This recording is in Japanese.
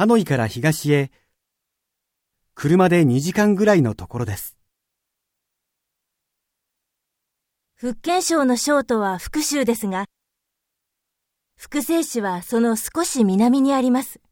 ハノイから東へ、車で2時間ぐらいのところです。福建省の省都は福州ですが、福西市はその少し南にあります。